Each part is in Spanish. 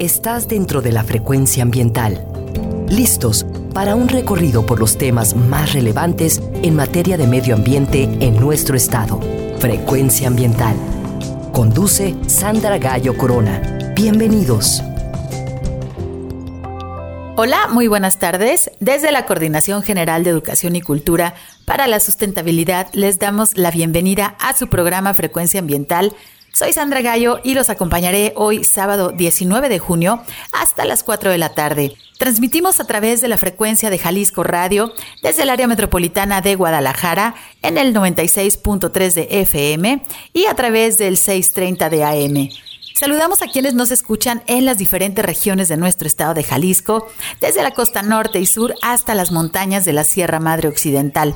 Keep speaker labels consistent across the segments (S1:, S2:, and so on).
S1: Estás dentro de la frecuencia ambiental. Listos para un recorrido por los temas más relevantes en materia de medio ambiente en nuestro estado. Frecuencia ambiental. Conduce Sandra Gallo Corona. Bienvenidos.
S2: Hola, muy buenas tardes. Desde la Coordinación General de Educación y Cultura para la Sustentabilidad les damos la bienvenida a su programa Frecuencia Ambiental. Soy Sandra Gallo y los acompañaré hoy sábado 19 de junio hasta las 4 de la tarde. Transmitimos a través de la frecuencia de Jalisco Radio desde el área metropolitana de Guadalajara en el 96.3 de FM y a través del 630 de AM. Saludamos a quienes nos escuchan en las diferentes regiones de nuestro estado de Jalisco, desde la costa norte y sur hasta las montañas de la Sierra Madre Occidental.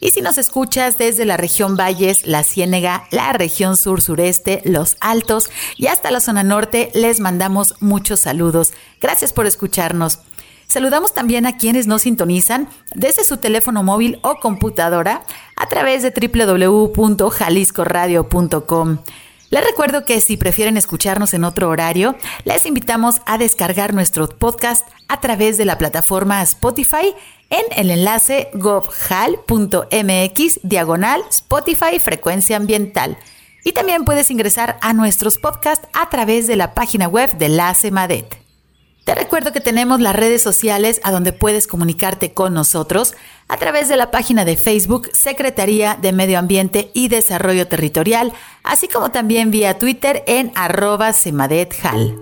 S2: Y si nos escuchas desde la región Valles, la Ciénega, la región sur-sureste, los Altos y hasta la zona norte, les mandamos muchos saludos. Gracias por escucharnos. Saludamos también a quienes nos sintonizan desde su teléfono móvil o computadora a través de www.jaliscoradio.com. Les recuerdo que si prefieren escucharnos en otro horario, les invitamos a descargar nuestro podcast a través de la plataforma Spotify en el enlace govhal.mx diagonal Spotify Frecuencia Ambiental. Y también puedes ingresar a nuestros podcasts a través de la página web de la CEMADET. Te recuerdo que tenemos las redes sociales a donde puedes comunicarte con nosotros a través de la página de Facebook Secretaría de Medio Ambiente y Desarrollo Territorial, así como también vía Twitter en arroba semadethal.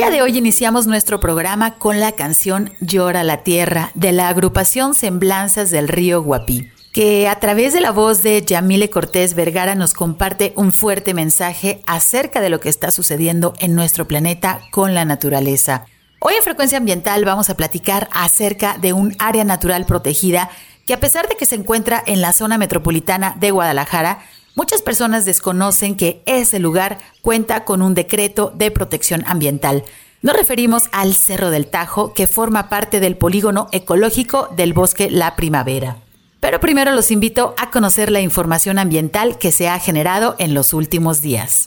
S3: Día de hoy iniciamos nuestro programa con la canción Llora la Tierra de la agrupación Semblanzas del Río Guapí, que a través de la voz de Yamile Cortés Vergara nos comparte un fuerte mensaje acerca de lo que está sucediendo en nuestro planeta con la naturaleza. Hoy en Frecuencia Ambiental vamos a platicar acerca de un área natural protegida que a pesar de que se encuentra en la zona metropolitana de Guadalajara, Muchas personas desconocen que ese lugar cuenta con un decreto de protección ambiental. Nos referimos al Cerro del Tajo, que forma parte del polígono ecológico del bosque La Primavera. Pero primero los invito a conocer la información ambiental que se ha generado en los últimos días.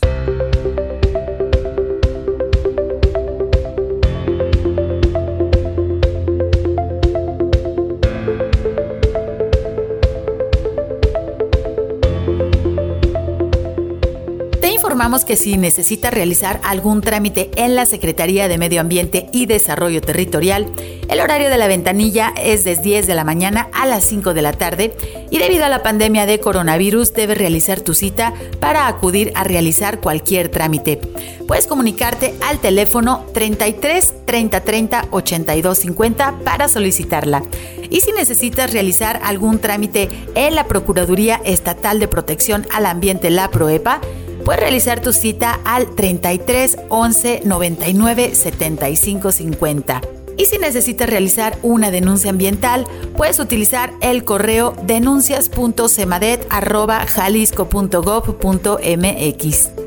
S3: Informamos que si necesita realizar algún trámite en la Secretaría de Medio Ambiente y Desarrollo Territorial, el horario de la ventanilla es desde 10 de la mañana a las 5 de la tarde y debido a la pandemia de coronavirus debes realizar tu cita para acudir a realizar cualquier trámite. Puedes comunicarte al teléfono 33 30 30 82 50 para solicitarla. Y si necesitas realizar algún trámite en la Procuraduría Estatal de Protección al Ambiente, la PROEPA, Puedes realizar tu cita al 33 11 99 75 50. Y si necesitas realizar una denuncia ambiental, puedes utilizar el correo denuncias.cemadet.jalisco.gov.mx.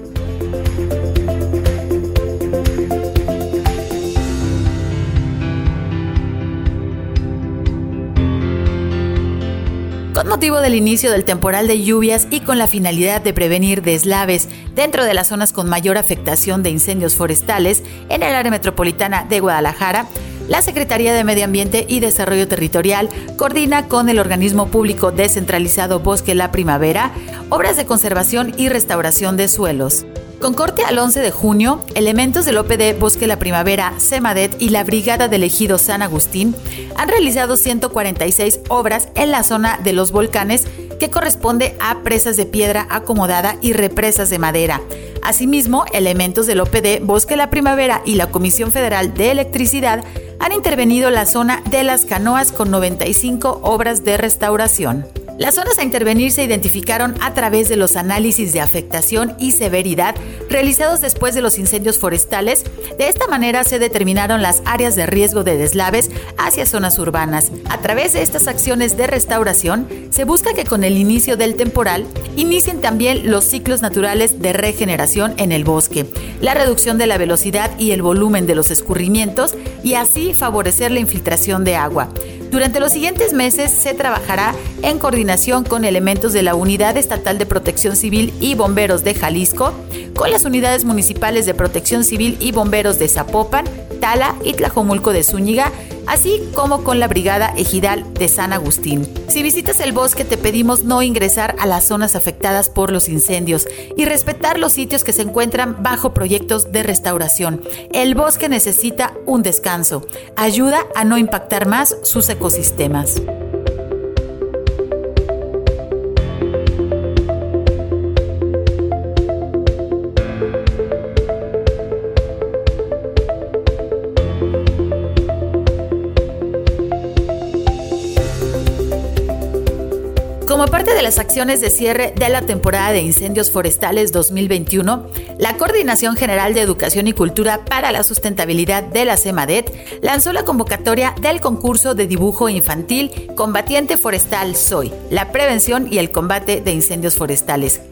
S3: Con motivo del inicio del temporal de lluvias y con la finalidad de prevenir deslaves dentro de las zonas con mayor afectación de incendios forestales en el área metropolitana de Guadalajara, la Secretaría de Medio Ambiente y Desarrollo Territorial coordina con el organismo público descentralizado Bosque La Primavera obras de conservación y restauración de suelos. Con corte al 11 de junio, elementos del OPD Bosque La Primavera, CEMADET y la Brigada de Ejido San Agustín han realizado 146 obras en la zona de los volcanes que corresponde a presas de piedra acomodada y represas de madera. Asimismo, elementos del OPD Bosque La Primavera y la Comisión Federal de Electricidad han intervenido la zona de las canoas con 95 obras de restauración. Las zonas a intervenir se identificaron a través de los análisis de afectación y severidad realizados después de los incendios forestales. De esta manera se determinaron las áreas de riesgo de deslaves hacia zonas urbanas. A través de estas acciones de restauración, se busca que con el inicio del temporal inicien también los ciclos naturales de regeneración en el bosque, la reducción de la velocidad y el volumen de los escurrimientos y así favorecer la infiltración de agua. Durante los siguientes meses se trabajará en coordinación con elementos de la Unidad Estatal de Protección Civil y Bomberos de Jalisco, con las unidades municipales de Protección Civil y Bomberos de Zapopan, Tala y Tlajomulco de Zúñiga, así como con la Brigada Ejidal de San Agustín. Si visitas el bosque te pedimos no ingresar a las zonas afectadas por los incendios y respetar los sitios que se encuentran bajo proyectos de restauración. El bosque necesita un descanso. Ayuda a no impactar más sus ecosistemas. De las acciones de cierre de la temporada de incendios forestales 2021, la Coordinación General de Educación y Cultura para la Sustentabilidad de la CEMADET lanzó la convocatoria del concurso de dibujo infantil Combatiente Forestal Soy, la prevención y el combate de incendios forestales.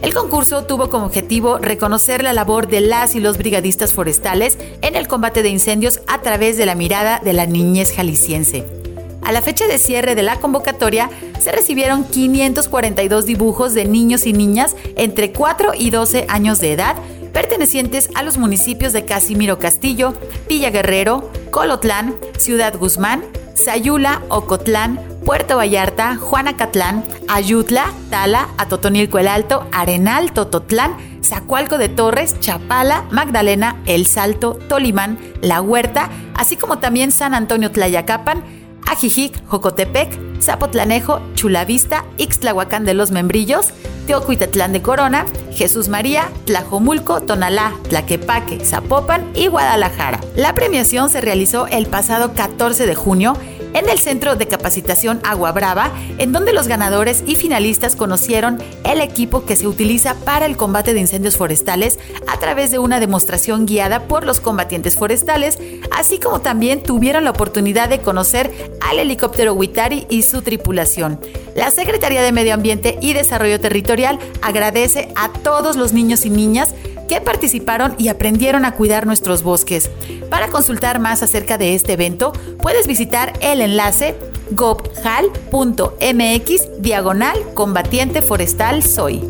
S3: El concurso tuvo como objetivo reconocer la labor de las y los brigadistas forestales en el combate de incendios a través de la mirada de la niñez jalisciense. A la fecha de cierre de la convocatoria se recibieron 542 dibujos de niños y niñas entre 4 y 12 años de edad pertenecientes a los municipios de Casimiro Castillo, Villa Guerrero, Colotlán, Ciudad Guzmán, Sayula, Ocotlán, Puerto Vallarta, Juanacatlán, Ayutla, Tala, Atotonilco el Alto, Arenal, Tototlán, Zacualco de Torres, Chapala, Magdalena, El Salto, Tolimán, La Huerta, así como también San Antonio Tlayacapan, Ajijic, Jocotepec, Zapotlanejo, Chulavista, Ixtlahuacán de los Membrillos, Teocuitatlán de Corona, Jesús María, Tlajomulco, Tonalá, Tlaquepaque, Zapopan y Guadalajara. La premiación se realizó el pasado 14 de junio en el Centro de Capacitación Agua Brava, en donde los ganadores y finalistas conocieron el equipo que se utiliza para el combate de incendios forestales a través de una demostración guiada por los combatientes forestales, así como también tuvieron la oportunidad de conocer al helicóptero Witari y su tripulación. La Secretaría de Medio Ambiente y Desarrollo Territorial agradece a todos los niños y niñas que participaron y aprendieron a cuidar nuestros bosques. Para consultar más acerca de este evento, puedes visitar el enlace gobhal.mx diagonal combatiente forestal soy.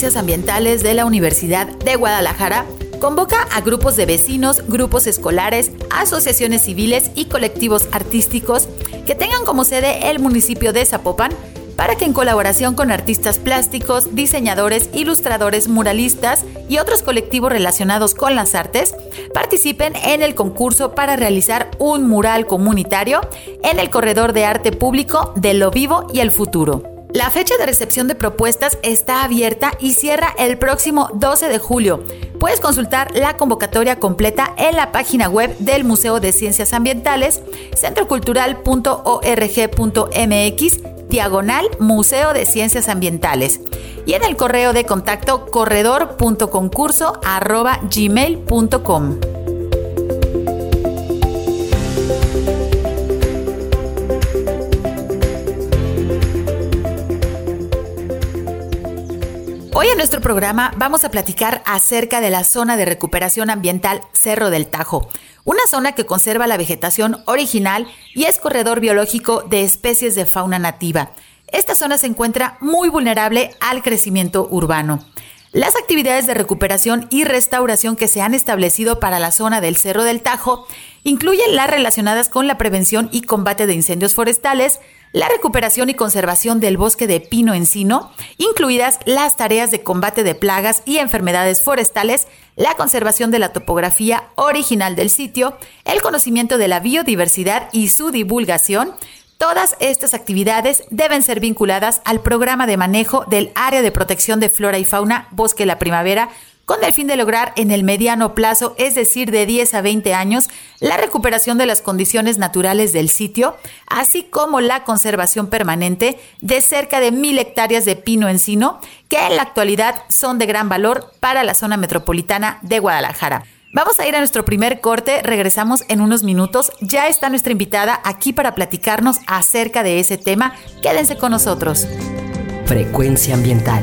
S3: Ciencias Ambientales de la Universidad de Guadalajara convoca a grupos de vecinos, grupos escolares, asociaciones civiles y colectivos artísticos que tengan como sede el municipio de Zapopan para que en colaboración con artistas plásticos, diseñadores, ilustradores, muralistas y otros colectivos relacionados con las artes participen en el concurso para realizar un mural comunitario en el corredor de arte público de lo vivo y el futuro. La fecha de recepción de propuestas está abierta y cierra el próximo 12 de julio. Puedes consultar la convocatoria completa en la página web del Museo de Ciencias Ambientales, centrocultural.org.mx, diagonal Museo de Ciencias Ambientales, y en el correo de contacto corredor.concurso.gmail.com. Hoy en nuestro programa vamos a platicar acerca de la zona de recuperación ambiental Cerro del Tajo, una zona que conserva la vegetación original y es corredor biológico de especies de fauna nativa. Esta zona se encuentra muy vulnerable al crecimiento urbano. Las actividades de recuperación y restauración que se han establecido para la zona del Cerro del Tajo incluyen las relacionadas con la prevención y combate de incendios forestales, la recuperación y conservación del bosque de pino encino, incluidas las tareas de combate de plagas y enfermedades forestales, la conservación de la topografía original del sitio, el conocimiento de la biodiversidad y su divulgación, Todas estas actividades deben ser vinculadas al programa de manejo del área de protección de flora y fauna Bosque la Primavera con el fin de lograr en el mediano plazo, es decir, de 10 a 20 años, la recuperación de las condiciones naturales del sitio, así como la conservación permanente de cerca de mil hectáreas de pino encino, que en la actualidad son de gran valor para la zona metropolitana de Guadalajara. Vamos a ir a nuestro primer corte, regresamos en unos minutos. Ya está nuestra invitada aquí para platicarnos acerca de ese tema. Quédense con nosotros.
S4: Frecuencia ambiental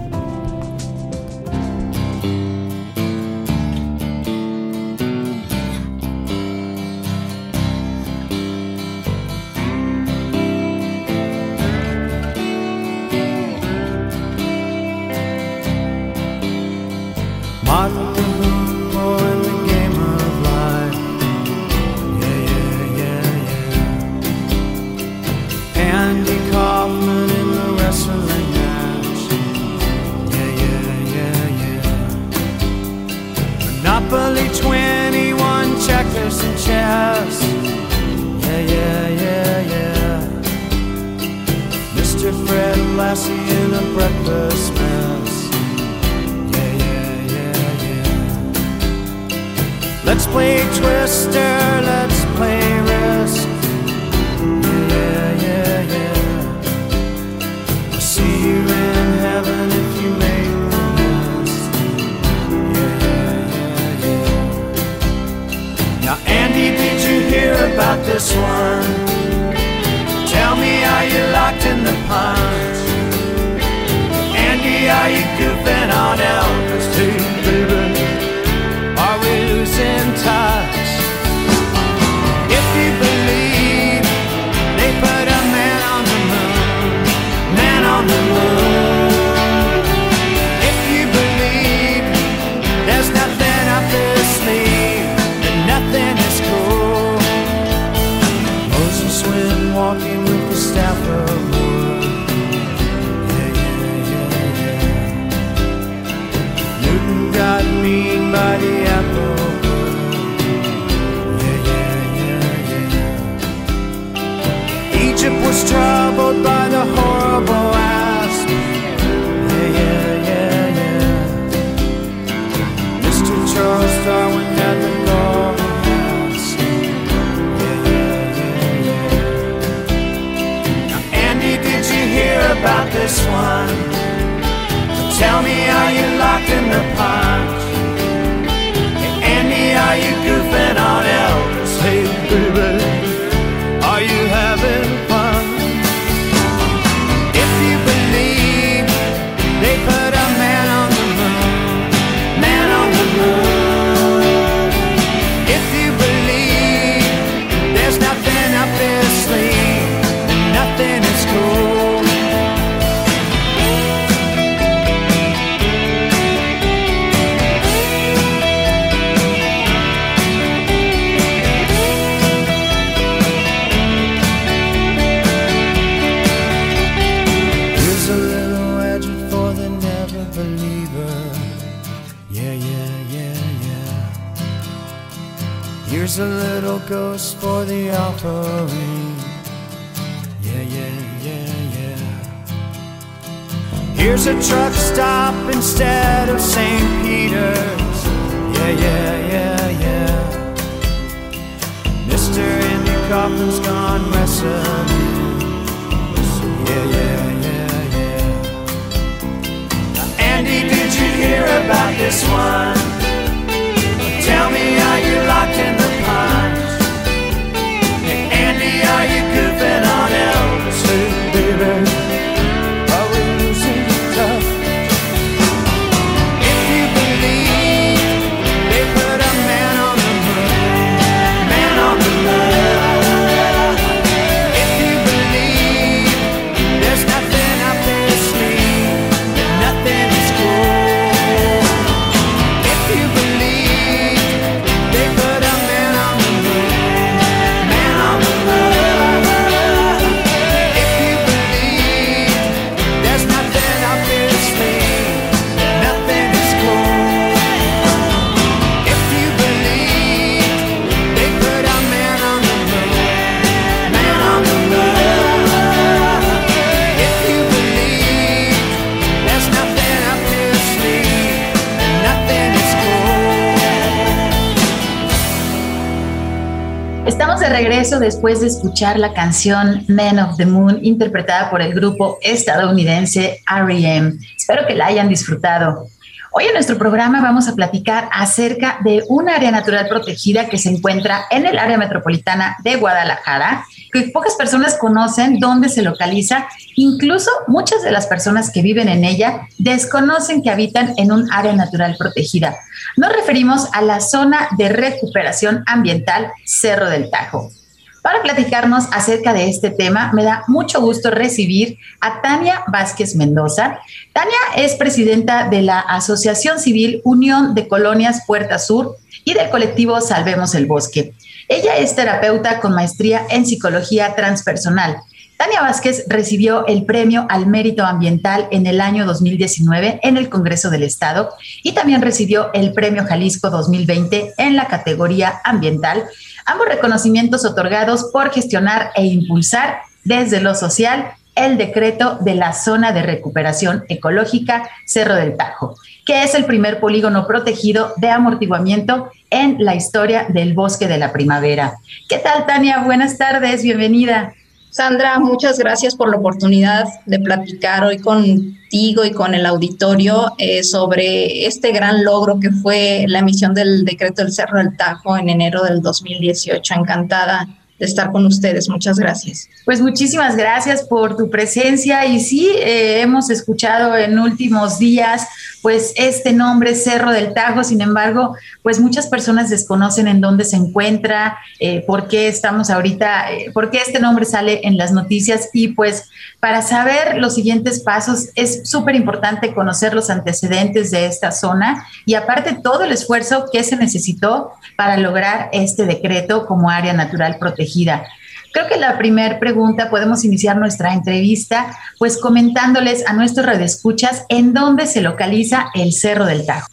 S4: like this one. Tell me, are you locked in the pines? Andy, are you goofing on Elvis too, baby? Are we losing time? troubled by the horrible the. Yeah, yeah, yeah, yeah. Here's a truck stop instead of St. Peter's. Yeah, yeah, yeah, yeah. Mr. Andy Kaufman's gone wrestling. Yeah, yeah, yeah, yeah. Andy, did you hear about this one?
S3: Regreso después de escuchar la canción Men of the Moon interpretada por el grupo estadounidense R.E.M. Espero que la hayan disfrutado. Hoy en nuestro programa vamos a platicar acerca de un área natural protegida que se encuentra en el área metropolitana de Guadalajara, que pocas personas conocen dónde se localiza. Incluso muchas de las personas que viven en ella desconocen que habitan en un área natural protegida. Nos referimos a la zona de recuperación ambiental Cerro del Tajo. Para platicarnos acerca de este tema, me da mucho gusto recibir a Tania Vázquez Mendoza. Tania es presidenta de la Asociación Civil Unión de Colonias Puerta Sur y del colectivo Salvemos el Bosque. Ella es terapeuta con maestría en psicología transpersonal. Tania Vázquez recibió el premio al mérito ambiental en el año 2019 en el Congreso del Estado y también recibió el premio Jalisco 2020 en la categoría ambiental ambos reconocimientos otorgados por gestionar e impulsar desde lo social el decreto de la zona de recuperación ecológica Cerro del Tajo, que es el primer polígono protegido de amortiguamiento en la historia del bosque de la primavera. ¿Qué tal, Tania? Buenas tardes, bienvenida.
S5: Sandra, muchas gracias por la oportunidad de platicar hoy contigo y con el auditorio eh, sobre este gran logro que fue la emisión del decreto del Cerro del Tajo en enero del 2018. Encantada de estar con ustedes. Muchas gracias.
S3: Pues muchísimas gracias por tu presencia y sí, eh, hemos escuchado en últimos días pues este nombre Cerro del Tajo, sin embargo, pues muchas personas desconocen en dónde se encuentra, eh, por qué estamos ahorita, eh, por qué este nombre sale en las noticias y pues para saber los siguientes pasos es súper importante conocer los antecedentes de esta zona y aparte todo el esfuerzo que se necesitó para lograr este decreto como área natural protegida. Creo que la primera pregunta podemos iniciar nuestra entrevista pues comentándoles a nuestros radioescuchas en dónde se localiza el Cerro del Tajo.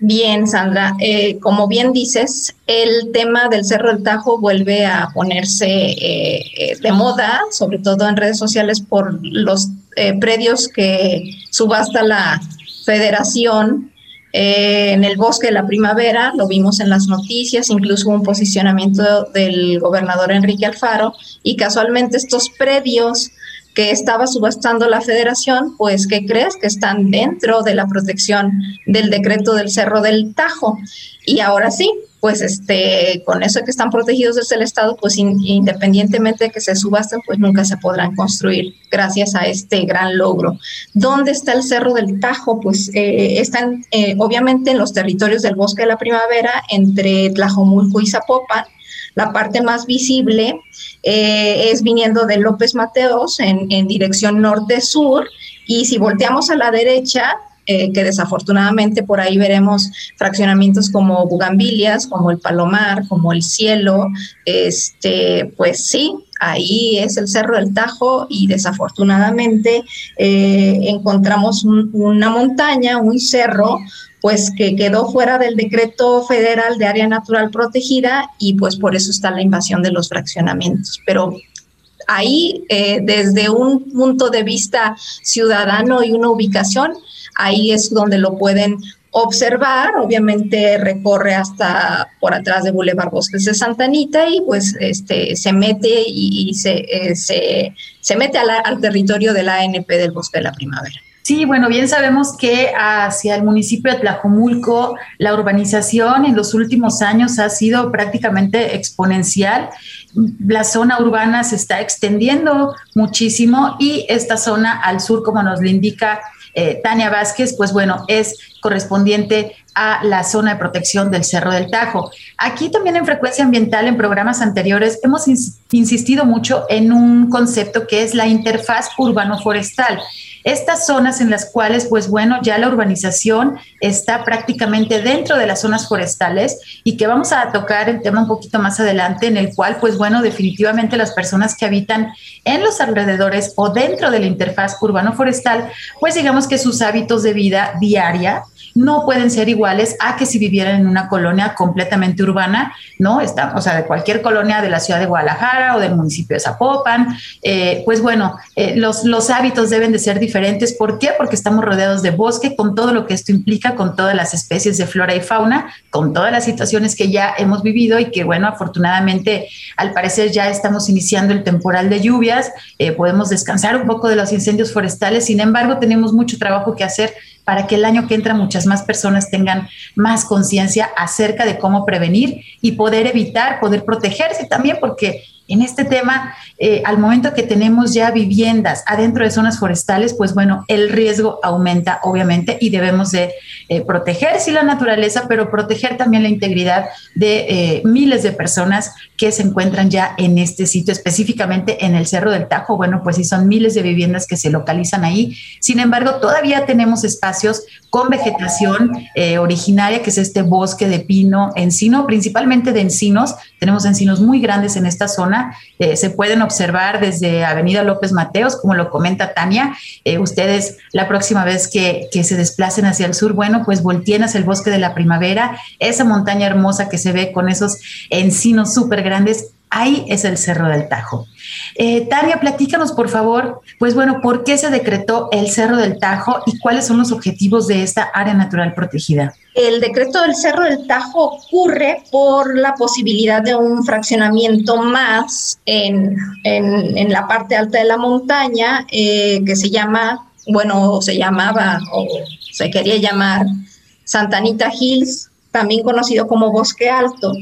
S5: Bien, Sandra, eh, como bien dices, el tema del Cerro del Tajo vuelve a ponerse eh, de moda, sobre todo en redes sociales, por los eh, predios que subasta la federación en el bosque de la primavera, lo vimos en las noticias, incluso un posicionamiento del gobernador Enrique Alfaro, y casualmente estos predios que estaba subastando la federación, pues ¿qué crees? Que están dentro de la protección del decreto del Cerro del Tajo. Y ahora sí, pues este, con eso que están protegidos desde el Estado, pues independientemente de que se subasten, pues nunca se podrán construir gracias a este gran logro. ¿Dónde está el Cerro del Tajo? Pues eh, están eh, obviamente en los territorios del Bosque de la Primavera, entre Tlajomulco y Zapopan, la parte más visible eh, es viniendo de López Mateos en, dirección norte-sur y si volteamos a la derecha, eh, que desafortunadamente por ahí veremos fraccionamientos como Bugambilias, como el Palomar, como el Cielo, este, pues sí, ahí es el Cerro del Tajo y desafortunadamente eh, encontramos una montaña, un cerro pues que quedó fuera del decreto federal de área natural protegida y pues por eso está la invasión de los fraccionamientos. Pero ahí, eh, desde un punto de vista ciudadano y una ubicación, ahí es donde lo pueden observar, obviamente recorre hasta por atrás de Boulevard Bosques de Santa Anita y pues este, se mete y, se, eh, se, se, mete al territorio de la ANP del Bosque de la Primavera.
S3: Sí, bueno, bien sabemos que hacia el municipio de Tlajomulco la urbanización en los últimos años ha sido prácticamente exponencial. La zona urbana se está extendiendo muchísimo y esta zona al sur, como nos lo indica eh, Tania Vázquez, pues bueno, es correspondiente a la zona de protección del Cerro del Tajo. Aquí también en frecuencia ambiental, en programas anteriores, hemos insistido mucho en un concepto que es la interfaz urbano-forestal. Estas zonas en las cuales, pues bueno, ya la urbanización está prácticamente dentro de las zonas forestales y que vamos a tocar el tema un poquito más adelante, en el cual, pues bueno, definitivamente las personas que habitan en los alrededores o dentro de la interfaz urbano-forestal, pues digamos que sus hábitos de vida diaria no pueden ser iguales a que si vivieran en una colonia completamente urbana, ¿no? Está, o sea, de cualquier colonia de la ciudad de Guadalajara o del municipio de Zapopan. Eh, pues bueno, eh, los, hábitos deben de ser diferentes. ¿Por qué? Porque estamos rodeados de bosque con todo lo que esto implica, con todas las especies de flora y fauna, con todas las situaciones que ya hemos vivido y que, bueno, afortunadamente, al parecer ya estamos iniciando el temporal de lluvias, eh, podemos descansar un poco de los incendios forestales, sin embargo, tenemos mucho trabajo que hacer para que el año que entra muchas más personas tengan más conciencia acerca de cómo prevenir y poder evitar, poder protegerse también, porque en este tema, eh, al momento que tenemos ya viviendas adentro de zonas forestales, pues bueno, el riesgo aumenta obviamente y debemos de eh, proteger, sí, la naturaleza, pero proteger también la integridad de eh, miles de personas que se encuentran ya en este sitio, específicamente en el Cerro del Tajo. Bueno, pues sí, son miles de viviendas que se localizan ahí. Sin embargo, todavía tenemos espacios con vegetación originaria, que es este bosque de pino, encino, principalmente de encinos. Tenemos encinos muy grandes en esta zona eh, se pueden observar desde Avenida López Mateos, como lo comenta Tania. Eh, ustedes la próxima vez que, que, se desplacen hacia el sur, bueno, pues volteen hacia el bosque de la primavera, esa montaña hermosa que se ve con esos encinos súper grandes, ahí es el Cerro del Tajo. Eh, Tania, platícanos por favor, pues bueno, ¿por qué se decretó el Cerro del Tajo y cuáles son los objetivos de esta área natural protegida?
S5: El decreto del Cerro del Tajo ocurre por la posibilidad de un fraccionamiento más en, en, la parte alta de la montaña eh, que se llama, bueno, se llamaba o se quería llamar Santanita Hills, también conocido como Bosque Alto.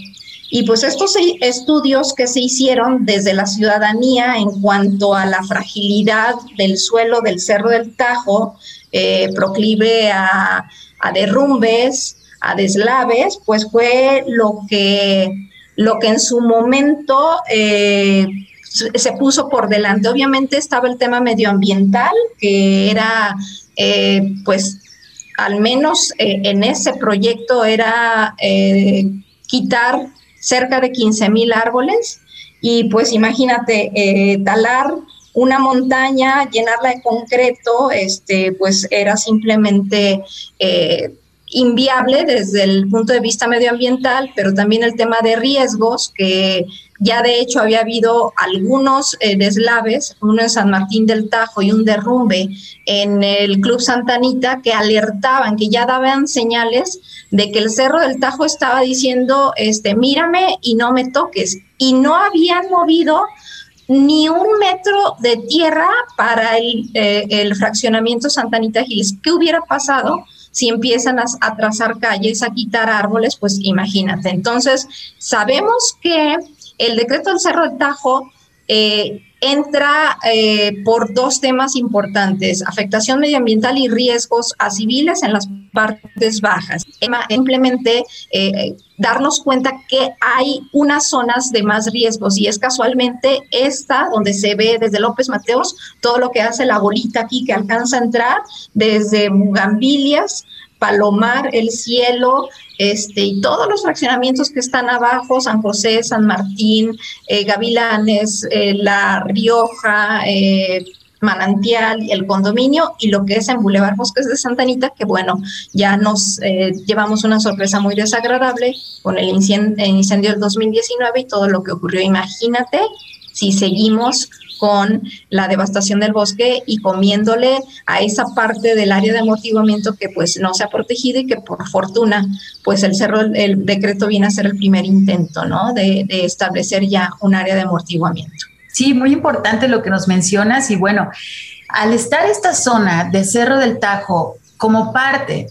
S5: Y pues estos estudios que se hicieron desde la ciudadanía en cuanto a la fragilidad del suelo del Cerro del Tajo, eh, proclive a, derrumbes, a deslaves, pues fue lo que, lo que en su momento eh, se puso por delante. Obviamente estaba el tema medioambiental, que era, eh, pues, al menos en ese proyecto era quitar cerca de 15 mil árboles y pues imagínate eh, talar una montaña, llenarla de concreto, este, pues era simplemente eh, inviable desde el punto de vista medioambiental, pero también el tema de riesgos, que ya de hecho había habido algunos eh, deslaves, uno en San Martín del Tajo y un derrumbe en el Club Santanita, que alertaban, que ya daban señales de que el Cerro del Tajo estaba diciendo, este, mírame y no me toques. Y no habían movido ni un metro de tierra para el, eh, el fraccionamiento Santanita Hills. ¿Qué hubiera pasado? Si empiezan a, trazar calles, a quitar árboles, pues imagínate. Entonces, sabemos que el decreto del Cerro del Tajo eh, entra eh, por dos temas importantes, afectación medioambiental y riesgos a civiles en las partes bajas. Simplemente eh, darnos cuenta que hay unas zonas de más riesgos y es casualmente esta donde se ve desde López Mateos todo lo que hace la bolita aquí que alcanza a entrar desde Bugambilias Palomar, El Cielo, este, y todos los fraccionamientos que están abajo, San José, San Martín, eh, Gavilanes, eh, La Rioja, eh, Manantial, el condominio y lo que es en Boulevard Bosques de Santa Anita, que bueno, ya nos eh, llevamos una sorpresa muy desagradable con el incendio, el incendio del 2019 y todo lo que ocurrió. Imagínate si seguimos con la devastación del bosque y comiéndole a esa parte del área de amortiguamiento que pues no se ha protegido y que por fortuna pues el cerro, el decreto viene a ser el primer intento, ¿no? De establecer ya un área de amortiguamiento.
S3: Sí, muy importante lo que nos mencionas y bueno, al estar esta zona de Cerro del Tajo como parte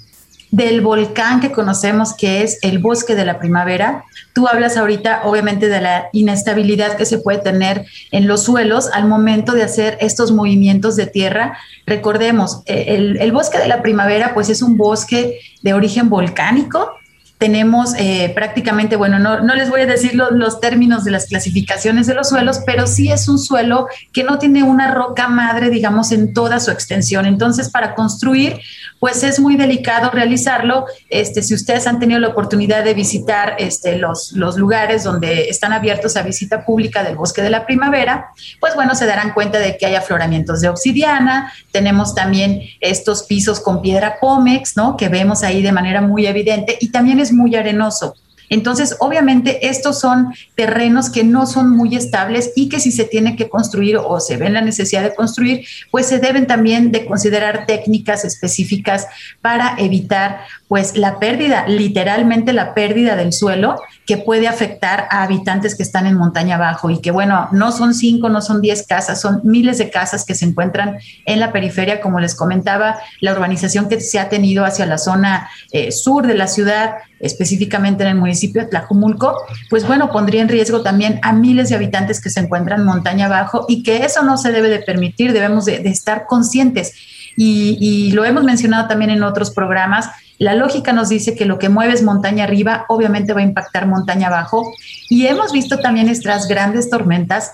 S3: del volcán que conocemos que es el bosque de la primavera. Tú hablas ahorita obviamente de la inestabilidad que se puede tener en los suelos al momento de hacer estos movimientos de tierra. Recordemos, eh, el, el bosque de la primavera pues es un bosque de origen volcánico, tenemos eh, prácticamente, bueno, no, no, les voy a decir lo, los términos de las clasificaciones de los suelos, pero sí es un suelo que no tiene una roca madre, digamos, en toda su extensión. Entonces, para construir, pues es muy delicado realizarlo. Este, si ustedes han tenido la oportunidad de visitar este, los, los lugares donde están abiertos a visita pública del bosque de la primavera, pues bueno, se darán cuenta de que hay afloramientos de obsidiana, tenemos también estos pisos con piedra pómex, ¿no? Que vemos ahí de manera muy evidente y también es muy arenoso. Entonces, obviamente, estos son terrenos que no son muy estables y que si se tiene que construir o se ve la necesidad de construir, pues se deben también de considerar técnicas específicas para evitar pues la pérdida, literalmente la pérdida del suelo que puede afectar a habitantes que están en montaña abajo y que bueno, no son cinco, no son diez casas, son miles de casas que se encuentran en la periferia, como les comentaba, la urbanización que se ha tenido hacia la zona eh, sur de la ciudad, específicamente en el municipio de Tlajumulco, pues bueno, pondría en riesgo también a miles de habitantes que se encuentran montaña abajo y que eso no se debe de permitir, debemos de, estar conscientes. Y, y lo hemos mencionado también en otros programas, la lógica nos dice que lo que mueve es montaña arriba, obviamente va a impactar montaña abajo. Y hemos visto también estas grandes tormentas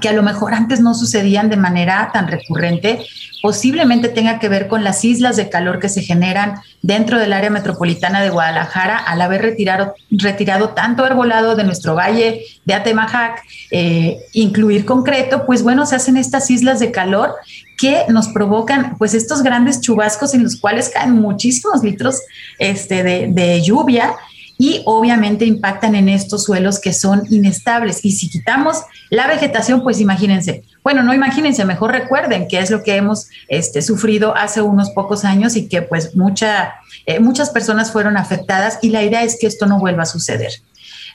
S3: que a lo mejor antes no sucedían de manera tan recurrente, posiblemente tenga que ver con las islas de calor que se generan dentro del área metropolitana de Guadalajara al haber retirado, retirado tanto arbolado de nuestro valle de Atemajac, eh, incluir concreto, pues bueno, se hacen estas islas de calor que nos provocan pues estos grandes chubascos en los cuales caen muchísimos litros este, de, de lluvia y obviamente impactan en estos suelos que son inestables. Y si quitamos la vegetación, pues imagínense, bueno, no imagínense, mejor recuerden que es lo que hemos este, sufrido hace unos pocos años y que pues mucha, eh, muchas personas fueron afectadas y la idea es que esto no vuelva a suceder.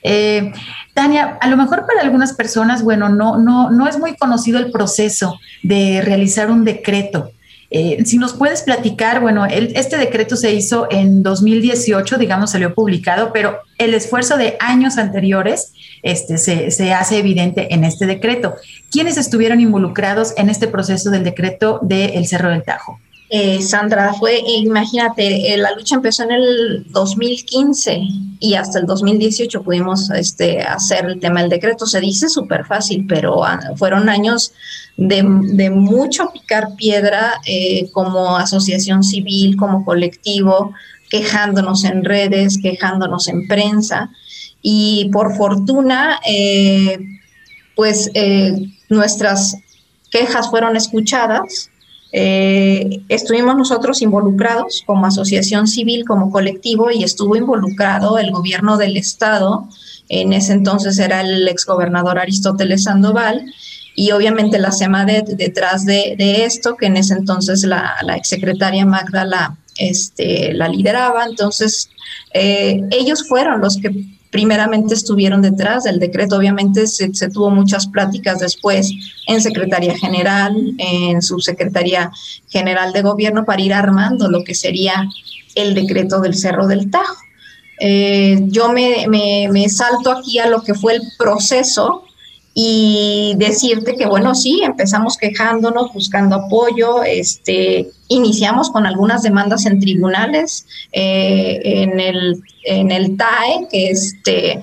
S3: Eh, Tania, a lo mejor para algunas personas, bueno, no, no, no es muy conocido el proceso de realizar un decreto. Eh, si nos puedes platicar, bueno, el, este decreto se hizo en 2018, digamos, salió publicado, pero el esfuerzo de años anteriores este, se, se, hace evidente en este decreto. ¿Quiénes estuvieron involucrados en este proceso del decreto del Cerro del Tajo?
S5: Eh, Sandra, fue, imagínate, eh, la lucha empezó en el 2015 y hasta el 2018 pudimos este, hacer el tema del decreto. Se dice súper fácil, pero ah, fueron años de, mucho picar piedra eh, como asociación civil, como colectivo, quejándonos en redes, quejándonos en prensa. Y por fortuna, pues nuestras quejas fueron escuchadas Eh, estuvimos nosotros involucrados como asociación civil, como colectivo, y estuvo involucrado el gobierno del estado. En ese entonces era el exgobernador Aristóteles Sandoval y obviamente la SEMADET detrás de, esto, que en ese entonces la, la exsecretaria Magda la, este, la lideraba. Entonces, eh, ellos fueron los que primeramente estuvieron detrás del decreto. Obviamente se, tuvo muchas pláticas después en Secretaría General, en Subsecretaría General de Gobierno para ir armando lo que sería el decreto del Cerro del Tajo. Eh, yo me, me, salto aquí a lo que fue el proceso y decirte que bueno, sí, empezamos quejándonos, buscando apoyo, este, iniciamos con algunas demandas en tribunales, eh, en, el, en el TAE, que este,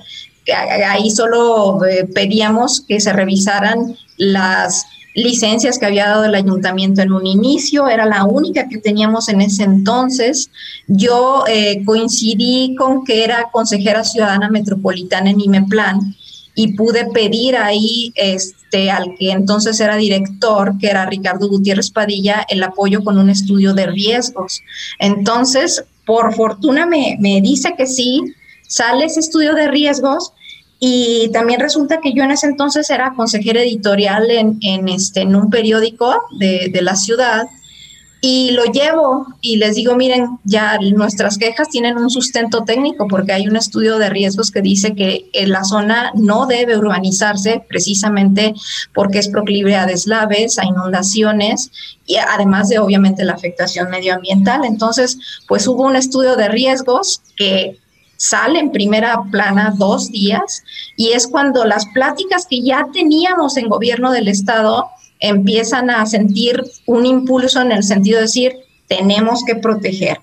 S5: ahí solo eh, pedíamos que se revisaran las licencias que había dado el ayuntamiento en un inicio, era la única que teníamos en ese entonces. Yo eh, coincidí con que era consejera ciudadana metropolitana en IMEPLAN y pude pedir ahí este, al que entonces era director, que era Ricardo Gutiérrez Padilla, el apoyo con un estudio de riesgos. Entonces, por fortuna me, me dice que sí, sale ese estudio de riesgos y también resulta que yo en ese entonces era consejera editorial en, en, este, en un periódico de, de la ciudad y lo llevo y les digo, miren, ya nuestras quejas tienen un sustento técnico porque hay un estudio de riesgos que dice que la zona no debe urbanizarse precisamente porque es proclive a deslaves, a inundaciones y además de obviamente la afectación medioambiental. Entonces, pues hubo un estudio de riesgos que sale en primera plana dos días y es cuando las pláticas que ya teníamos en gobierno del estado empiezan a sentir un impulso en el sentido de decir, tenemos que proteger.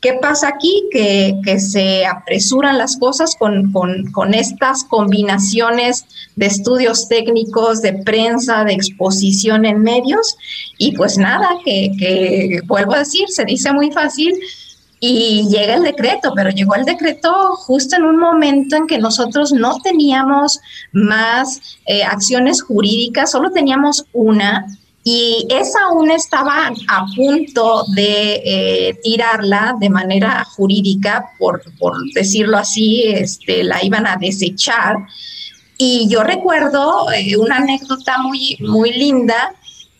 S5: ¿Qué pasa aquí? Que, se apresuran las cosas con, estas combinaciones de estudios técnicos, de prensa, de exposición en medios, y pues nada, que, que vuelvo a decir, se dice muy fácil, y llega el decreto, pero llegó el decreto justo en un momento en que nosotros no teníamos más eh, acciones jurídicas, solo teníamos una y esa una estaba a punto de eh, tirarla de manera jurídica, por, por decirlo así, este, la iban a desechar. Y yo recuerdo eh, una anécdota muy, muy linda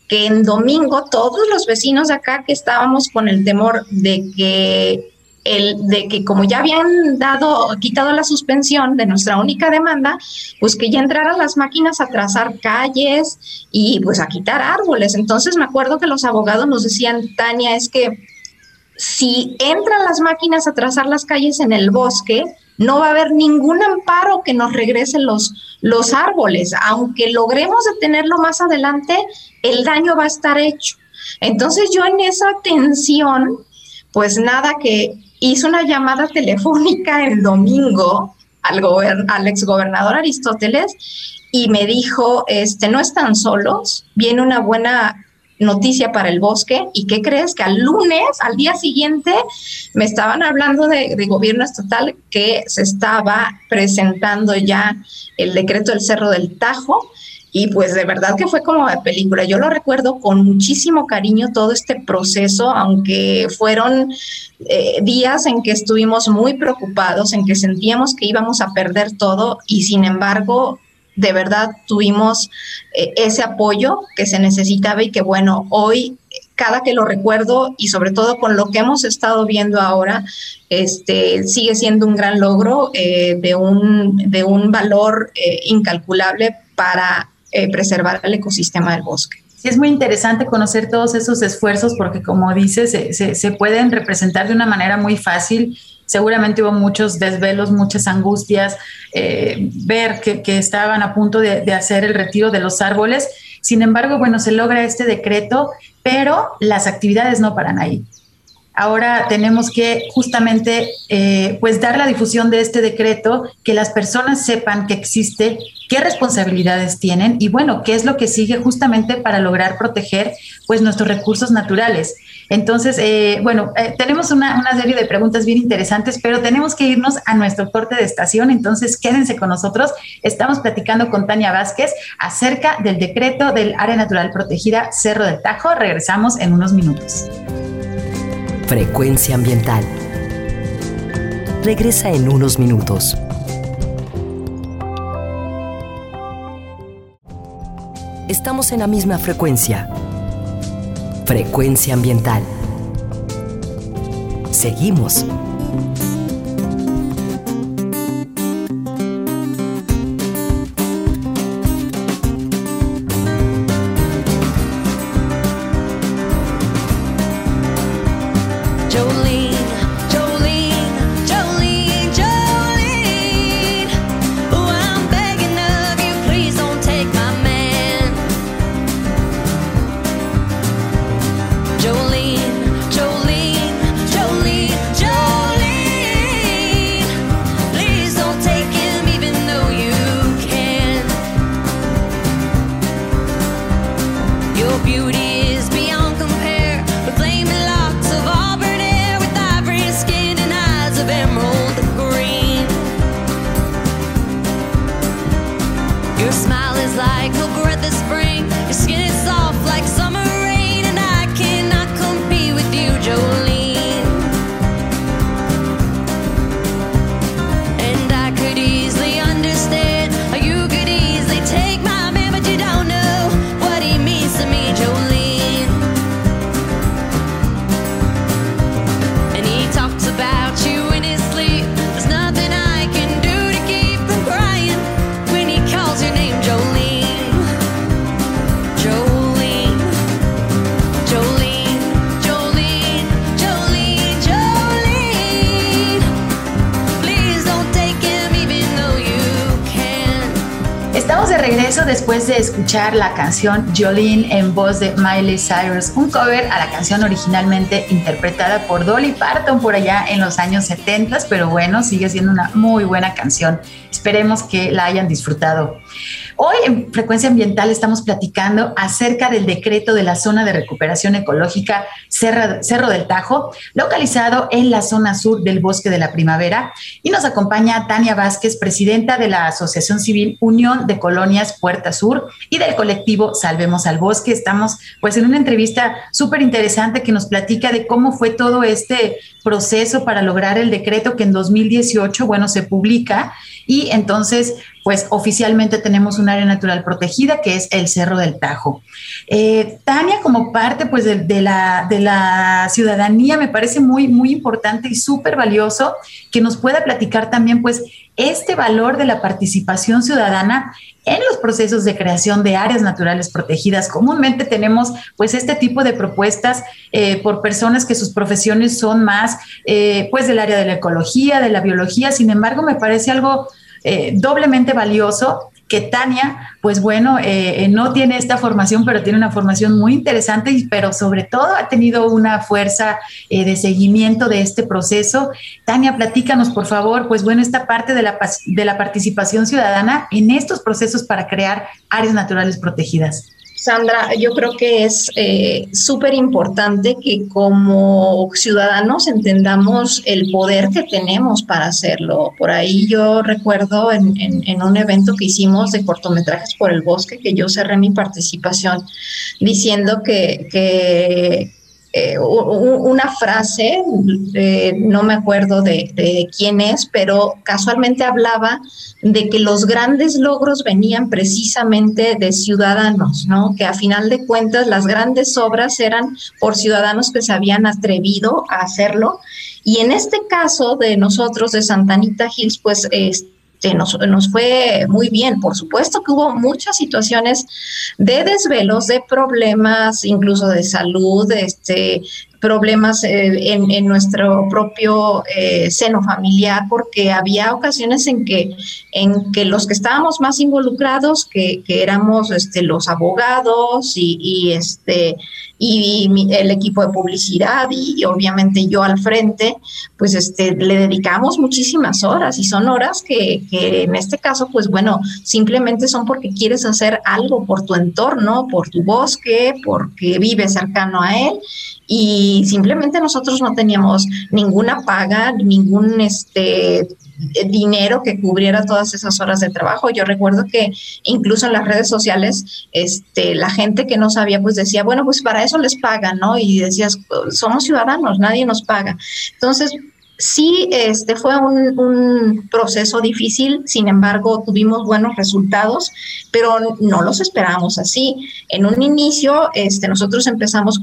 S5: que en domingo todos los vecinos de acá que estábamos con el temor de que el, de que como ya habían dado, quitado la suspensión de nuestra única demanda, pues que ya entraran las máquinas a trazar calles y pues a quitar árboles. Entonces me acuerdo que los abogados nos decían, Tania, es que si entran las máquinas a trazar las calles en el bosque, no va a haber ningún amparo que nos regrese los, los árboles. Aunque logremos detenerlo más adelante, el daño va a estar hecho. Entonces yo en esa tensión, pues nada, que hice una llamada telefónica el domingo al, al exgobernador Aristóteles y me dijo, este, no están solos, viene una buena noticia para el bosque. ¿Y qué crees? Que al lunes, al día siguiente, me estaban hablando de, gobierno estatal que se estaba presentando ya el decreto del Cerro del Tajo. Y pues de verdad que fue como de película. Yo lo recuerdo con muchísimo cariño todo este proceso, aunque fueron eh, días en que estuvimos muy preocupados, en que sentíamos que íbamos a perder todo y sin embargo de verdad tuvimos eh, ese apoyo que se necesitaba y que bueno, hoy cada que lo recuerdo y sobre todo con lo que hemos estado viendo ahora, este, sigue siendo un gran logro eh, de, un, de un valor eh, incalculable para preservar el ecosistema del bosque.
S3: Sí, es muy interesante conocer todos esos esfuerzos porque como dices, se, se pueden representar de una manera muy fácil seguramente hubo muchos desvelos, muchas angustias, eh, ver que, estaban a punto de, hacer el retiro de los árboles. Sin embargo, bueno, se logra este decreto, pero las actividades no paran ahí. Ahora tenemos que justamente eh, pues dar la difusión de este decreto, que las personas sepan que existe, qué responsabilidades tienen y bueno, qué es lo que sigue justamente para lograr proteger pues nuestros recursos naturales. Entonces, eh, bueno, eh, tenemos una, una, serie de preguntas bien interesantes, pero tenemos que irnos a nuestro corte de estación, entonces quédense con nosotros. Estamos platicando con Tania Vázquez acerca del decreto del Área Natural Protegida Cerro del Tajo. Regresamos en unos minutos.
S6: Frecuencia ambiental. Regresa en unos minutos. Estamos en la misma frecuencia. Frecuencia ambiental. Seguimos.
S3: La canción Jolene en voz de Miley Cyrus, un cover a la canción originalmente interpretada por Dolly Parton por allá en los años 70, pero bueno, sigue siendo una muy buena canción. Esperemos que la hayan disfrutado. Hoy en Frecuencia Ambiental estamos platicando acerca del decreto de la zona de recuperación ecológica Cerro, del Tajo, localizado en la zona sur del Bosque de la Primavera. Y nos acompaña Tania Vázquez, presidenta de la Asociación Civil Unión de Colonias Puerta Sur y del colectivo Salvemos al Bosque. Estamos pues en una entrevista súper interesante que nos platica de cómo fue todo este proceso para lograr el decreto que en 2018, bueno, se publica y entonces pues oficialmente tenemos un área natural protegida que es el Cerro del Tajo. Eh, Tania, como parte pues de, la, de la ciudadanía, me parece muy, muy importante y súper valioso que nos pueda platicar también pues este valor de la participación ciudadana en los procesos de creación de áreas naturales protegidas. Comúnmente tenemos pues este tipo de propuestas eh, por personas que sus profesiones son más eh, pues del área de la ecología, de la biología, sin embargo me parece algo eh, doblemente valioso que Tania, pues bueno, eh, eh, no tiene esta formación, pero tiene una formación muy interesante, pero sobre todo ha tenido una fuerza de seguimiento de este proceso. Tania, platícanos, por favor, pues bueno, esta parte de la, de la participación ciudadana en estos procesos para crear áreas naturales protegidas.
S5: Sandra, yo creo que es eh, súper importante que como ciudadanos entendamos el poder que tenemos para hacerlo. Por ahí yo recuerdo en, un evento que hicimos de cortometrajes por el bosque, que yo cerré mi participación diciendo que, eh, una frase, eh, no me acuerdo de, quién es, pero casualmente hablaba de que los grandes logros venían precisamente de ciudadanos, ¿no? Que a final de cuentas las grandes obras eran por ciudadanos que se habían atrevido a hacerlo. Y en este caso de nosotros, de Santanita Hills, pues... nos, nos, fue muy bien. Por supuesto que hubo muchas situaciones de desvelos, de problemas, incluso de salud, este, problemas eh, en, nuestro propio eh, seno familiar, porque había ocasiones en que, en que los que estábamos más involucrados, que, que éramos este, los abogados y, y este, y el equipo de publicidad y, obviamente yo al frente, pues este, le dedicamos muchísimas horas y son horas que, que, en este caso, pues bueno, simplemente son porque quieres hacer algo por tu entorno, por tu bosque, porque vives cercano a él y simplemente nosotros no teníamos ninguna paga, ningún este dinero que cubriera todas esas horas de trabajo. Yo recuerdo que incluso en las redes sociales, este, la gente que no sabía, pues decía, bueno, pues para eso les pagan, ¿no? Y decías, somos ciudadanos, nadie nos paga. Entonces, Sí, este fue un, proceso difícil, sin embargo, tuvimos buenos resultados, pero no los esperábamos así. En un inicio, este, nosotros empezamos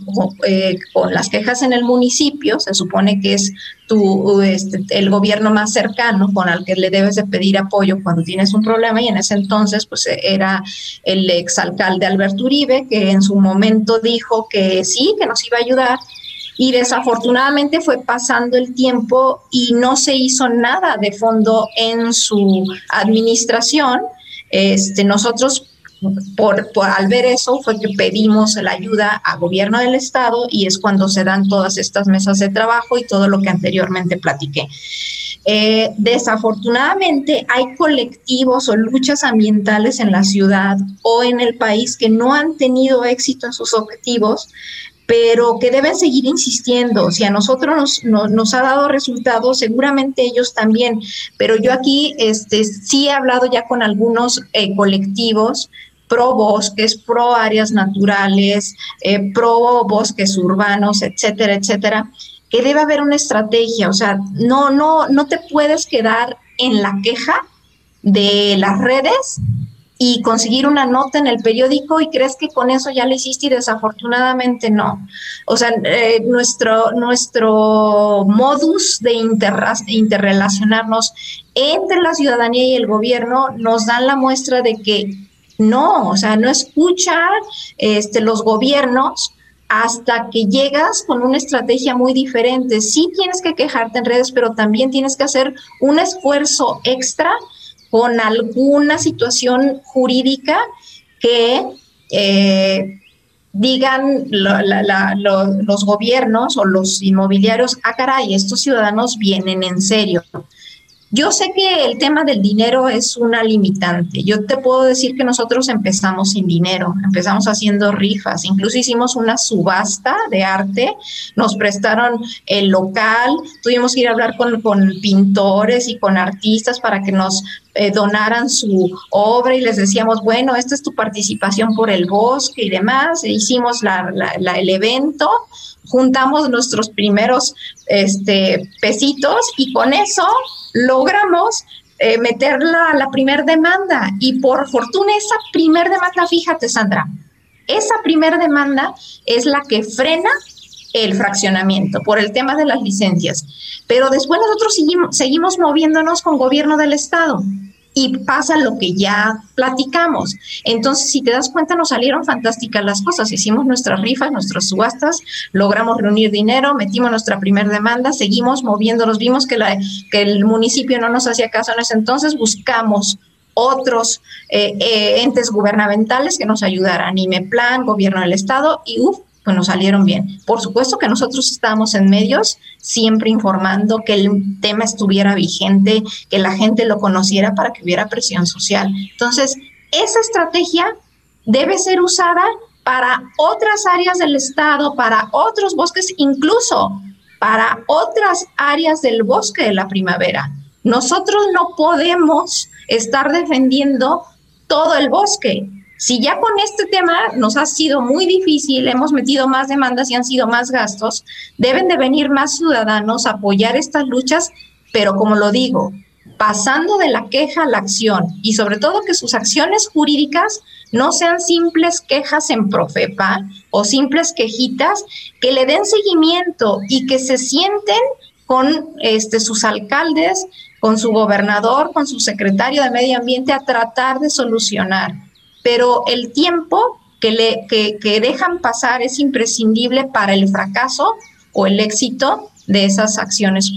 S5: eh, con, las quejas en el municipio, se supone que es tu, este, el gobierno más cercano con al que le debes de pedir apoyo cuando tienes un problema, y en ese entonces, pues era el exalcalde Alberto Uribe, que en su momento dijo que sí, que nos iba a ayudar y desafortunadamente fue pasando el tiempo y no se hizo nada de fondo en su administración. Este, nosotros por, al ver eso fue que pedimos la ayuda al gobierno del estado y es cuando se dan todas estas mesas de trabajo y todo lo que anteriormente platiqué. Eh, desafortunadamente hay colectivos o luchas ambientales en la ciudad o en el país que no han tenido éxito en sus objetivos pero que deben seguir insistiendo. Si a nosotros nos, nos, ha dado resultados, seguramente ellos también. Pero yo aquí este, sí he hablado ya con algunos eh, colectivos pro bosques, pro áreas naturales, eh, pro bosques urbanos, etcétera, etcétera, que debe haber una estrategia. O sea, no, no, no te puedes quedar en la queja de las redes y conseguir una nota en el periódico y crees que con eso ya lo hiciste y desafortunadamente no. O sea, eh, nuestro, nuestro modus de interrelacionarnos entre la ciudadanía y el gobierno nos dan la muestra de que no, o sea, no escuchar este, los gobiernos hasta que llegas con una estrategia muy diferente. Sí tienes que quejarte en redes, pero también tienes que hacer un esfuerzo extra con alguna situación jurídica que eh, digan los gobiernos o los inmobiliarios, ah, caray, estos ciudadanos vienen en serio. Yo sé que el tema del dinero es una limitante. Yo te puedo decir que nosotros empezamos sin dinero, empezamos haciendo rifas, incluso hicimos una subasta de arte, nos prestaron el local, tuvimos que ir a hablar con, pintores y con artistas para que nos eh, donaran su obra y les decíamos, bueno, esta es tu participación por el bosque y demás. E hicimos el evento, juntamos nuestros primeros este, pesitos y con eso logramos eh, meterla a la primer demanda y por fortuna esa primer demanda, fíjate Sandra, esa primer demanda es la que frena el fraccionamiento por el tema de las licencias. Pero después nosotros seguimos, seguimos moviéndonos con gobierno del estado y pasa lo que ya platicamos. Entonces, si te das cuenta, nos salieron fantásticas las cosas. Hicimos nuestras rifas, nuestras subastas, logramos reunir dinero, metimos nuestra primera demanda, seguimos moviéndonos, vimos que, la, que el municipio no nos hacía caso en ese entonces, buscamos otros eh, eh, entes gubernamentales que nos ayudaran, IMEPLAN, Gobierno del Estado, y uff, pues nos salieron bien. Por supuesto que nosotros estábamos en medios siempre informando que el tema estuviera vigente, que la gente lo conociera para que hubiera presión social. Entonces, esa estrategia debe ser usada para otras áreas del Estado, para otros bosques, incluso para otras áreas del bosque de la primavera. Nosotros no podemos estar defendiendo todo el bosque. Si ya con este tema nos ha sido muy difícil, hemos metido más demandas y han sido más gastos, deben de venir más ciudadanos a apoyar estas luchas, pero como lo digo, pasando de la queja a la acción y sobre todo que sus acciones jurídicas no sean simples quejas en Profepa o simples quejitas, que le den seguimiento y que se sienten con este, sus alcaldes, con su gobernador, con su secretario de Medio Ambiente a tratar de solucionar pero el tiempo que, le, que, dejan pasar es imprescindible para el fracaso o el éxito de esas acciones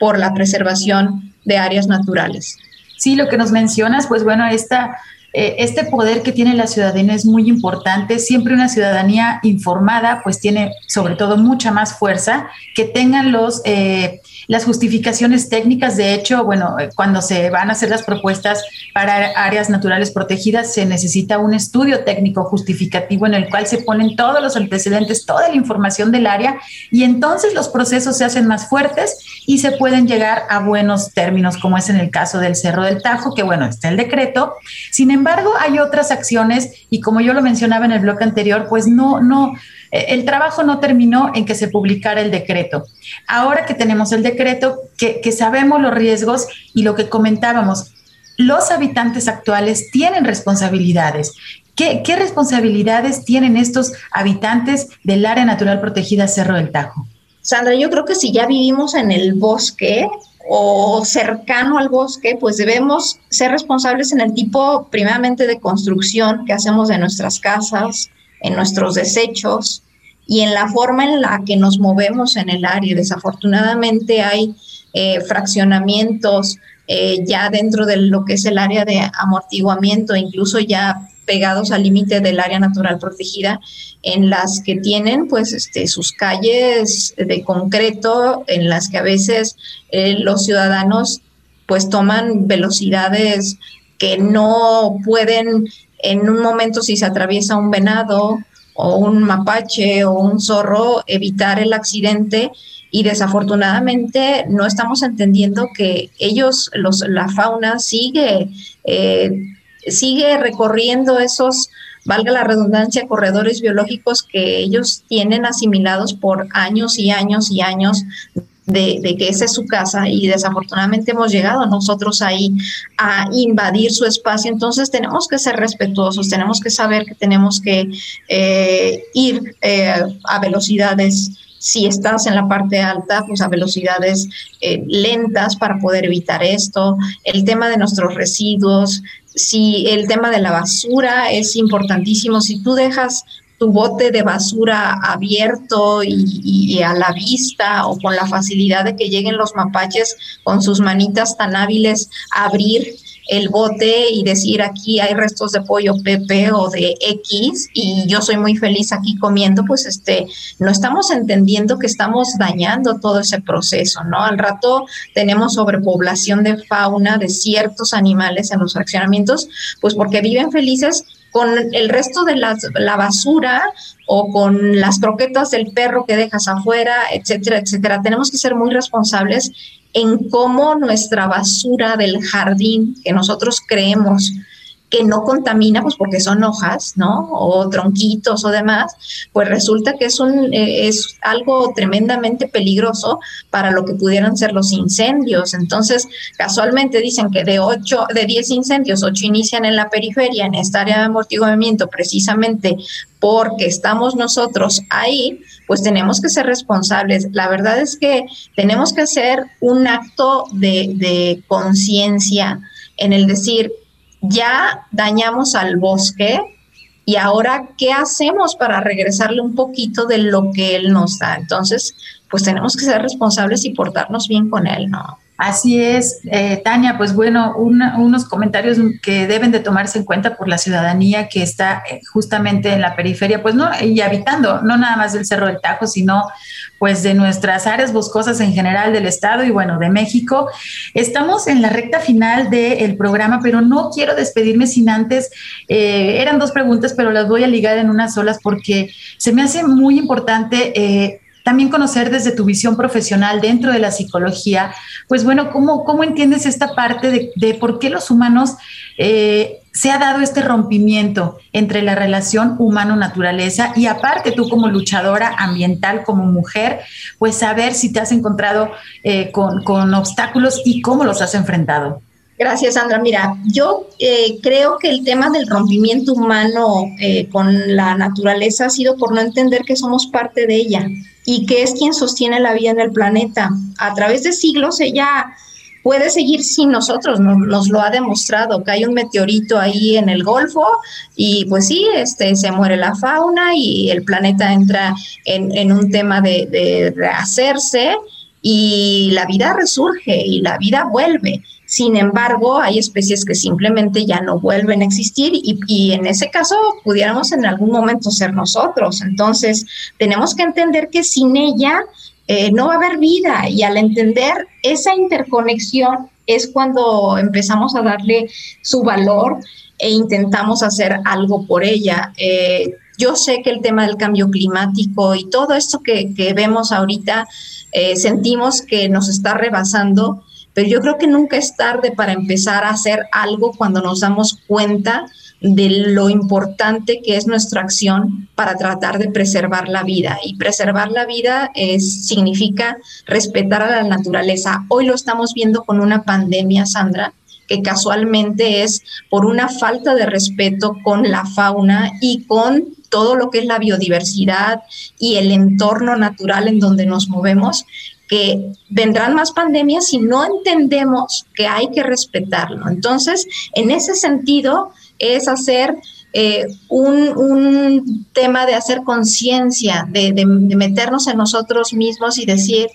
S5: por la preservación de áreas naturales.
S3: Sí, lo que nos mencionas, pues bueno, esta, eh, este poder que tiene la ciudadanía es muy importante. Siempre una ciudadanía informada, pues tiene sobre todo mucha más fuerza que tengan los... Eh, las justificaciones técnicas. De hecho, bueno, eh, cuando se van a hacer las propuestas para áreas naturales protegidas, se necesita un estudio técnico justificativo en el cual se ponen todos los antecedentes, toda la información del área y entonces los procesos se hacen más fuertes y se pueden llegar a buenos términos, como es en el caso del Cerro del Tajo, que bueno, está el decreto. Sin embargo, hay otras acciones y como yo lo mencionaba en el bloque anterior, pues no, no, el trabajo no terminó en que se publicara el decreto. Ahora que tenemos el decreto, que, sabemos los riesgos y lo que comentábamos, los habitantes actuales tienen responsabilidades. ¿Qué, ¿Qué, responsabilidades tienen estos habitantes del área natural protegida Cerro del Tajo?
S5: Sandra, yo creo que si ya vivimos en el bosque o cercano al bosque, pues debemos ser responsables en el tipo, primeramente, de construcción que hacemos de nuestras casas, en nuestros desechos y en la forma en la que nos movemos en el área. Desafortunadamente hay eh, fraccionamientos eh, ya dentro de lo que es el área de amortiguamiento, incluso ya pegados al límite del área natural protegida, en las que tienen pues este, sus calles de concreto, en las que a veces eh, los ciudadanos pues toman velocidades que no pueden en un momento si se atraviesa un venado o un mapache o un zorro, evitar el accidente. Y desafortunadamente no estamos entendiendo que ellos, los, la fauna sigue, eh, sigue recorriendo esos, valga la redundancia, corredores biológicos que ellos tienen asimilados por años y años y años de, que esa es su casa y desafortunadamente hemos llegado nosotros ahí a invadir su espacio. Entonces tenemos que ser respetuosos, tenemos que saber que tenemos que eh, ir eh, a velocidades si estás en la parte alta, pues a velocidades eh, lentas para poder evitar esto. El tema de nuestros residuos, si el tema de la basura es importantísimo, si tú dejas tu bote de basura abierto y, a la vista o con la facilidad de que lleguen los mapaches con sus manitas tan hábiles a abrir el bote y decir aquí hay restos de pollo Pepe o de X y yo soy muy feliz aquí comiendo, pues este, no estamos entendiendo que estamos dañando todo ese proceso, ¿no? Al rato tenemos sobrepoblación de fauna, de ciertos animales en los fraccionamientos, pues porque viven felices con el resto de la basura o con las croquetas del perro que dejas afuera, etcétera, etcétera. Tenemos que ser muy responsables en cómo nuestra basura del jardín que nosotros creemos que no contamina, pues porque son hojas, ¿no? O tronquitos o demás, pues resulta que es, un, eh, es algo tremendamente peligroso para lo que pudieran ser los incendios. Entonces, casualmente dicen que de ocho, de 10 incendios, 8 inician en la periferia, en esta área de amortiguamiento, precisamente porque estamos nosotros ahí, pues tenemos que ser responsables. La verdad es que tenemos que hacer un acto de, de conciencia en el decir, ya dañamos al bosque y ahora, ¿qué hacemos para regresarle un poquito de lo que él nos da? Entonces, pues tenemos que ser responsables y portarnos bien con él, ¿no?
S3: Así es, eh, Tania, pues bueno, unos comentarios que deben de tomarse en cuenta por la ciudadanía que está eh, justamente en la periferia, pues no, y habitando, no nada más del Cerro del Tajo, sino pues de nuestras áreas boscosas en general del estado y bueno, de México. Estamos en la recta final del programa, pero no quiero despedirme sin antes, eh, eran dos preguntas, pero las voy a ligar en unas solas porque se me hace muy importante también conocer desde tu visión profesional dentro de la psicología, pues bueno, ¿cómo, cómo entiendes esta parte de, por qué los humanos eh, se ha dado este rompimiento entre la relación humano-naturaleza y aparte tú como luchadora ambiental, como mujer, pues saber si te has encontrado eh, con, obstáculos y cómo los has enfrentado.
S5: Gracias, Sandra. Mira, yo eh, creo que el tema del rompimiento humano con la naturaleza ha sido por no entender que somos parte de ella y que es quien sostiene la vida en el planeta. A través de siglos ella puede seguir sin nosotros, nos, lo ha demostrado, que hay un meteorito ahí en el Golfo y pues sí, este, se muere la fauna y el planeta entra en, un tema de, de rehacerse y la vida resurge y la vida vuelve. Sin embargo, hay especies que simplemente ya no vuelven a existir y, en ese caso pudiéramos en algún momento ser nosotros. Entonces, tenemos que entender que sin ella eh, no va a haber vida. Y al entender esa interconexión es cuando empezamos a darle su valor e intentamos hacer algo por ella. Eh, yo sé que el tema del cambio climático y todo esto que, vemos ahorita, eh, sentimos que nos está rebasando, pero yo creo que nunca es tarde para empezar a hacer algo cuando nos damos cuenta de lo importante que es nuestra acción para tratar de preservar la vida. Y preservar la vida es, significa respetar a la naturaleza. Hoy lo estamos viendo con una pandemia, Sandra, que casualmente es por una falta de respeto con la fauna y con todo lo que es la biodiversidad y el entorno natural en donde nos movemos, que vendrán más pandemias si no entendemos que hay que respetarlo. Entonces, en ese sentido, es hacer eh, un, tema de hacer conciencia, de, meternos en nosotros mismos y decir,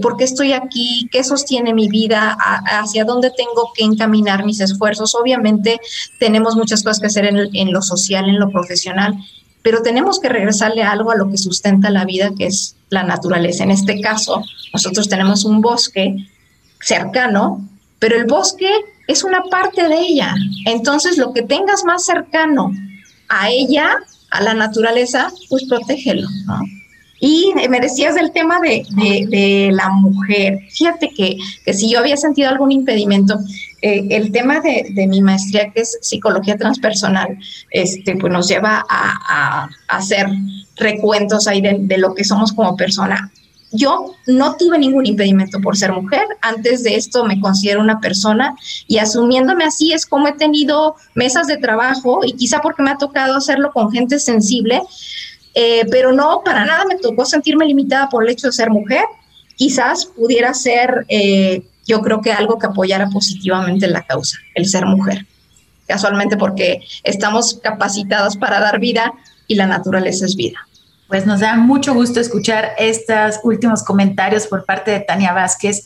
S5: ¿por qué estoy aquí? ¿Qué sostiene mi vida? ¿Hacia dónde tengo que encaminar mis esfuerzos? Obviamente tenemos muchas cosas que hacer en, lo social, en lo profesional, pero tenemos que regresarle algo a lo que sustenta la vida, que es la naturaleza. En este caso, nosotros tenemos un bosque cercano, pero el bosque es una parte de ella. Entonces, lo que tengas más cercano a ella, a la naturaleza, pues protégelo. Y me decías del tema de, de, la mujer. Fíjate que, que, si yo había sentido algún impedimento, eh, el tema de, de, mi maestría, que es psicología transpersonal, este, pues nos lleva a, a hacer recuentos ahí de, lo que somos como persona yo no tuve ningún impedimento por ser mujer. Antes de esto me considero una persona y asumiéndome así es como he tenido mesas de trabajo y quizá porque me ha tocado hacerlo con gente sensible, eh, pero no, para nada me tocó sentirme limitada por el hecho de ser mujer. Quizás pudiera ser, eh, yo creo que algo que apoyara positivamente la causa, el ser mujer. Casualmente porque estamos capacitadas para dar vida y la naturaleza es vida.
S3: Pues nos da mucho gusto escuchar estos últimos comentarios por parte de Tania Vázquez.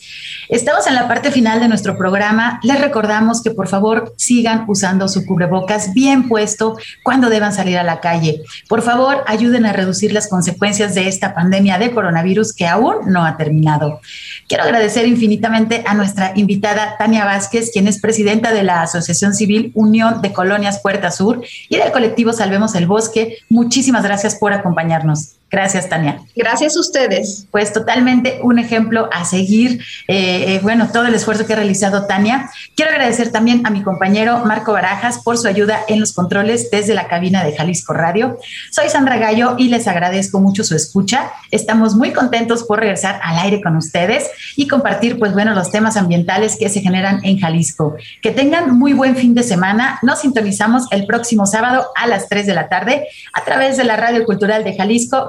S3: Estamos en la parte final de nuestro programa. Les recordamos que por favor sigan usando su cubrebocas bien puesto cuando deban salir a la calle. Por favor, ayuden a reducir las consecuencias de esta pandemia de coronavirus que aún no ha terminado. Quiero agradecer infinitamente a nuestra invitada Tania Vázquez, quien es presidenta de la Asociación Civil Unión de Colonias Puerta Sur y del colectivo Salvemos el Bosque. Muchísimas gracias por acompañarnos. Gracias, Tania.
S5: Gracias a ustedes.
S3: Pues totalmente un ejemplo a seguir. Eh, eh, bueno, todo el esfuerzo que ha realizado Tania. Quiero agradecer también a mi compañero Marco Barajas por su ayuda en los controles desde la cabina de Jalisco Radio. Soy Sandra Gallo y les agradezco mucho su escucha. Estamos muy contentos por regresar al aire con ustedes y compartir, pues bueno, los temas ambientales que se generan en Jalisco. Que tengan muy buen fin de semana. Nos sintonizamos el próximo sábado a las 3 de la tarde a través de la Radio Cultural de Jalisco